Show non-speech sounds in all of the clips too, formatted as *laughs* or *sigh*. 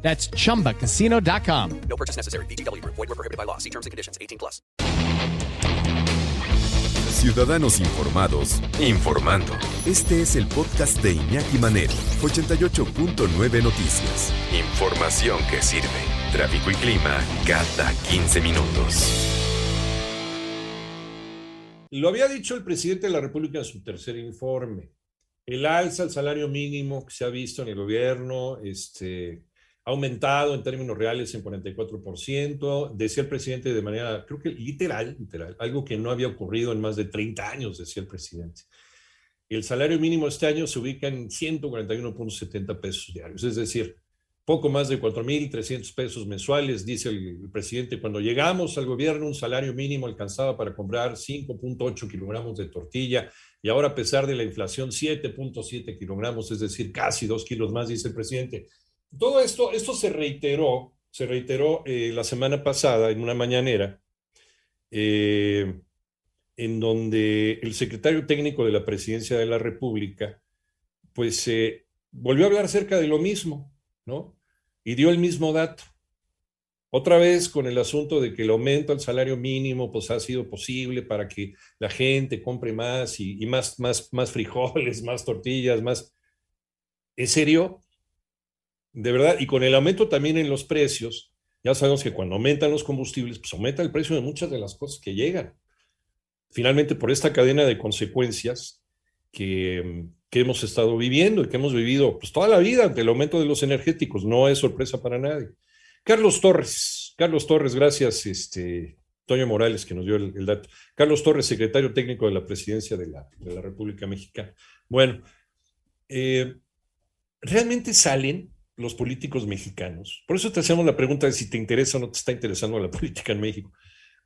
That's chumbacasino.com. No purchase necessary. BGW. Void were prohibited by law. See terms and conditions. 18 plus. Ciudadanos informados, informando. Este es el podcast de Iñaki Manero, 88.9 Noticias. Información que sirve. Tráfico y clima cada 15 minutos. Lo había dicho el presidente de la República en su tercer informe. El alza al salario mínimo que se ha visto en el gobierno, este, ha aumentado en términos reales en 44%, decía el presidente de manera, creo que literal, literal, algo que no había ocurrido en más de 30 años, decía el presidente. El salario mínimo este año se ubica en 141.70 pesos diarios, es decir, poco más de 4.300 pesos mensuales, dice el, presidente. Cuando llegamos al gobierno, un salario mínimo alcanzaba para comprar 5.8 kilogramos de tortilla y ahora, a pesar de la inflación, 7.7 kilogramos, es decir, casi dos kilos más, dice el presidente. Todo esto, esto se reiteró, se reiteró eh, la semana pasada en una mañanera, eh, en donde el secretario técnico de la Presidencia de la República, pues eh, volvió a hablar acerca de lo mismo, ¿no? Y dio el mismo dato. Otra vez con el asunto de que el aumento al salario mínimo pues ha sido posible para que la gente compre más y, y más, más, más frijoles, *laughs* más tortillas, más... ¿En serio? De verdad, y con el aumento también en los precios, ya sabemos que cuando aumentan los combustibles, pues aumenta el precio de muchas de las cosas que llegan. Finalmente, por esta cadena de consecuencias que, que hemos estado viviendo y que hemos vivido pues, toda la vida ante el aumento de los energéticos, no es sorpresa para nadie. Carlos Torres, Carlos Torres, gracias, este, Toño Morales, que nos dio el, el dato. Carlos Torres, secretario técnico de la presidencia de la, de la República Mexicana. Bueno, eh, ¿realmente salen los políticos mexicanos. Por eso te hacemos la pregunta de si te interesa o no te está interesando la *laughs* política en México.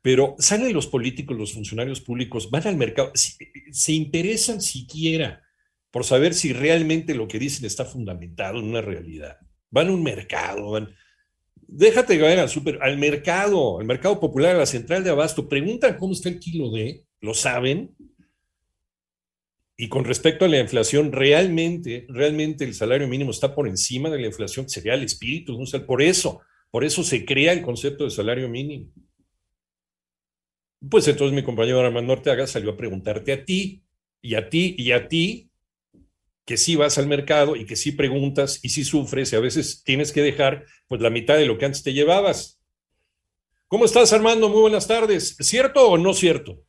Pero salen los políticos, los funcionarios públicos, van al mercado, se interesan siquiera por saber si realmente lo que dicen está fundamentado en una realidad. Van a un mercado, van, déjate vayan al súper, al mercado, al mercado popular, a la central de abasto, preguntan cómo está el kilo de, lo saben, y con respecto a la inflación, realmente, realmente el salario mínimo está por encima de la inflación, sería el espíritu, ¿no? por eso, por eso se crea el concepto de salario mínimo. Pues entonces mi compañero Armando Ortega salió a preguntarte a ti, y a ti, y a ti, que sí vas al mercado y que sí preguntas y sí sufres y a veces tienes que dejar pues la mitad de lo que antes te llevabas. ¿Cómo estás, Armando? Muy buenas tardes. ¿Cierto o no cierto?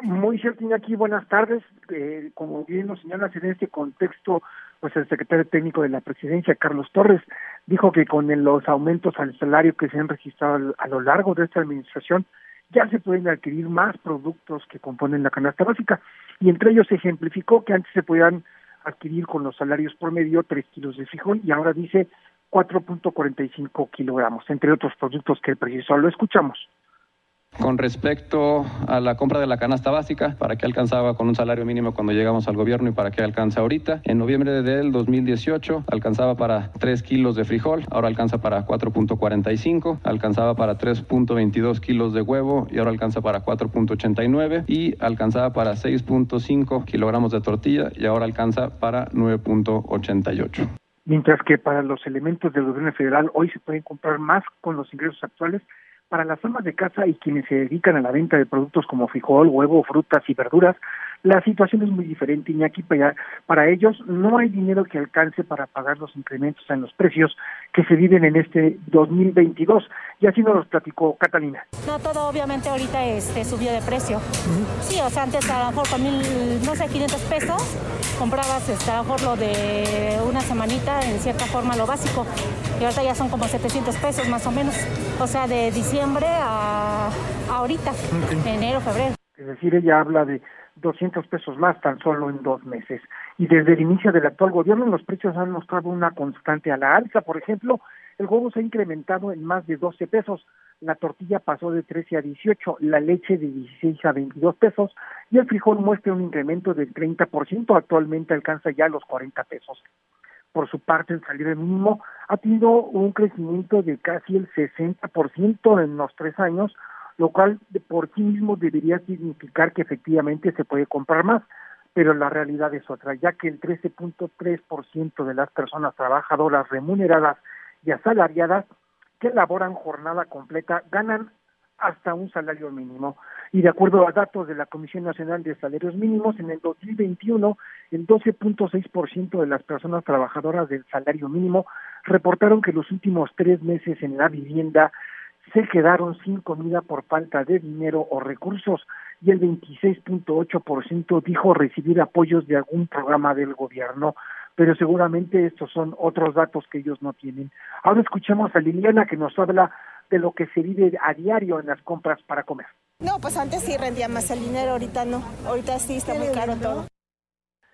Muy cierto, aquí buenas tardes. Eh, como bien lo señalas en este contexto, pues el secretario técnico de la presidencia, Carlos Torres, dijo que con los aumentos al salario que se han registrado a lo largo de esta administración, ya se pueden adquirir más productos que componen la canasta básica. Y entre ellos ejemplificó que antes se podían adquirir con los salarios promedio tres kilos de frijol y ahora dice 4.45 kilogramos, entre otros productos que precisó. Lo escuchamos. Con respecto a la compra de la canasta básica, ¿para qué alcanzaba con un salario mínimo cuando llegamos al gobierno y para qué alcanza ahorita? En noviembre del 2018 alcanzaba para 3 kilos de frijol, ahora alcanza para 4.45, alcanzaba para 3.22 kilos de huevo y ahora alcanza para 4.89 y alcanzaba para 6.5 kilogramos de tortilla y ahora alcanza para 9.88. Mientras que para los elementos del gobierno federal hoy se pueden comprar más con los ingresos actuales para las amas de casa y quienes se dedican a la venta de productos como frijol, huevo, frutas y verduras, la situación es muy diferente, Iñaki. Para, para ellos no hay dinero que alcance para pagar los incrementos en los precios que se viven en este 2022. Y así nos los platicó Catalina. No, todo obviamente ahorita este, subió de precio. Sí, o sea, antes a lo mejor con mil, no sé, 500 pesos, comprabas este, a lo mejor lo de una semanita, en cierta forma lo básico. Y ahorita ya son como 700 pesos más o menos. O sea, de diciembre a, a ahorita, enero, febrero. Es decir, ella habla de 200 pesos más tan solo en dos meses. Y desde el inicio del actual gobierno los precios han mostrado una constante a la alza. Por ejemplo, El huevo se ha incrementado en más de 12 pesos, la tortilla pasó de 13 a 18, la leche de 16 a 22 pesos y el frijol muestra un incremento del 30%, actualmente alcanza ya los 40 pesos. Por su parte, el salario mínimo ha tenido un crecimiento de casi el 60% en los tres años, lo cual por sí mismo debería significar que efectivamente se puede comprar más, pero la realidad es otra, ya que el 13.3% de las personas trabajadoras remuneradas y asalariadas que laboran jornada completa ganan hasta un salario mínimo. Y de acuerdo a datos de la Comisión Nacional de Salarios Mínimos, en el 2021 el 12.6% de las personas trabajadoras del salario mínimo reportaron que los últimos tres meses en la vivienda se quedaron sin comida por falta de dinero o recursos y el 26.8% dijo recibir apoyos de algún programa del gobierno pero seguramente estos son otros datos que ellos no tienen. Ahora escuchemos a Liliana que nos habla de lo que se vive a diario en las compras para comer. No, pues antes sí rendía más el dinero, ahorita no. Ahorita sí está muy caro todo.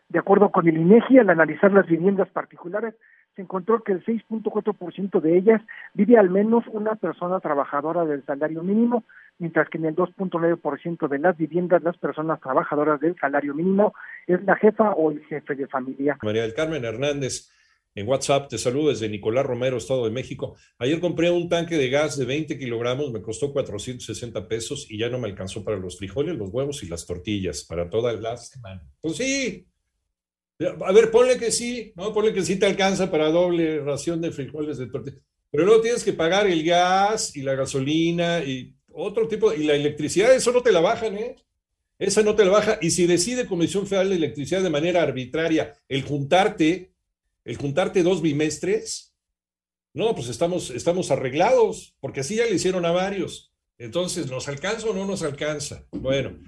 De acuerdo con el INEGI, al analizar las viviendas particulares, se encontró que el 6.4% de ellas vive al menos una persona trabajadora del salario mínimo, mientras que en el 2.9% de las viviendas las personas trabajadoras del salario mínimo es la jefa o el jefe de familia. María del Carmen Hernández, en WhatsApp, te saludo desde Nicolás Romero, Estado de México. Ayer compré un tanque de gas de 20 kilogramos, me costó 460 pesos y ya no me alcanzó para los frijoles, los huevos y las tortillas, para toda la semana. Pues sí, a ver, ponle que sí, ¿no? Ponle que sí te alcanza para doble ración de frijoles de tortilla. Pero luego tienes que pagar el gas y la gasolina y otro tipo, y la electricidad, eso no te la bajan, ¿eh? Esa no te la baja. Y si decide Comisión Federal de Electricidad de manera arbitraria el juntarte, el juntarte dos bimestres, no, pues estamos, estamos arreglados, porque así ya le hicieron a varios. Entonces, ¿nos alcanza o no nos alcanza? Bueno,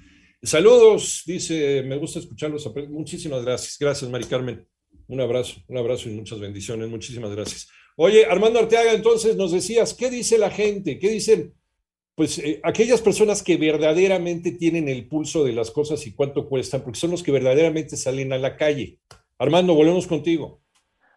Saludos, dice, me gusta escucharlos. Muchísimas gracias. Gracias, Mari Carmen. Un abrazo, un abrazo y muchas bendiciones. Muchísimas gracias. Oye, Armando Arteaga, entonces nos decías, ¿qué dice la gente? ¿Qué dicen? Pues eh, aquellas personas que verdaderamente tienen el pulso de las cosas y cuánto cuestan, porque son los que verdaderamente salen a la calle. Armando, volvemos contigo.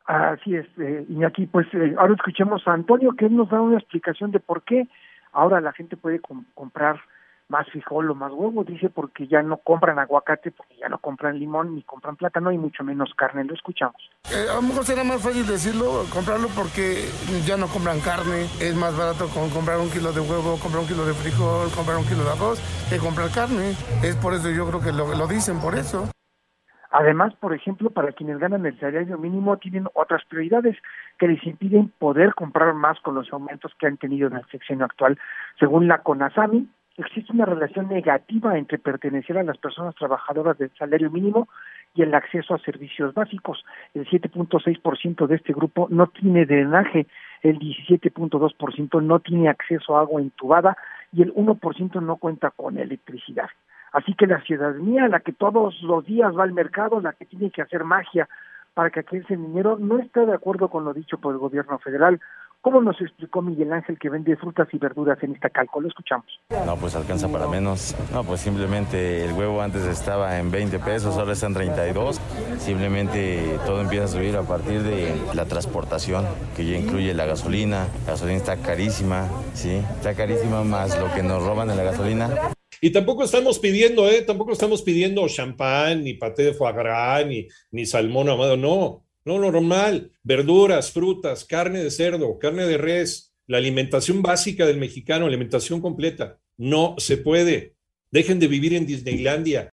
Así es, eh, Iñaki, pues eh, ahora escuchemos a Antonio, que él nos da una explicación de por qué ahora la gente puede comprar más frijol o más huevo, dice porque ya no compran aguacate, porque ya no compran limón, ni compran plátano y mucho menos carne, lo escuchamos. Eh, a lo mejor será más fácil decirlo, comprarlo porque ya no compran carne, es más barato con comprar un kilo de huevo, comprar un kilo de frijol, comprar un kilo de arroz, que comprar carne. Es por eso yo creo que lo dicen, por eso. Además, por ejemplo, para quienes ganan el salario mínimo tienen otras prioridades que les impiden poder comprar más con los aumentos que han tenido en el sección actual. Según la CONASAMI, existe una relación negativa entre pertenecer a las personas trabajadoras del salario mínimo y el acceso a servicios básicos. El 7.6% de este grupo no tiene drenaje, el 17.2% no tiene acceso a agua entubada y el 1% no cuenta con electricidad. Así que la ciudadanía, la que todos los días va al mercado, la que tiene que hacer magia para que aquel dinero, no está de acuerdo con lo dicho por el gobierno federal. ¿Cómo nos explicó Miguel Ángel que vende frutas y verduras en esta calco? Lo escuchamos. No, pues alcanza para menos. No, pues simplemente el huevo antes estaba en 20 pesos, ahora está en 32. Simplemente todo empieza a subir a partir de la transportación, que ya incluye la gasolina. La gasolina está carísima, ¿sí? Está carísima más lo que nos roban de la gasolina. Y tampoco estamos pidiendo, ¿eh? Tampoco estamos pidiendo champán, ni paté de foie gras, ni, ni salmón amado, no. No, normal, verduras, frutas, carne de cerdo, carne de res, la alimentación básica del mexicano, alimentación completa. No se puede. Dejen de vivir en Disneylandia.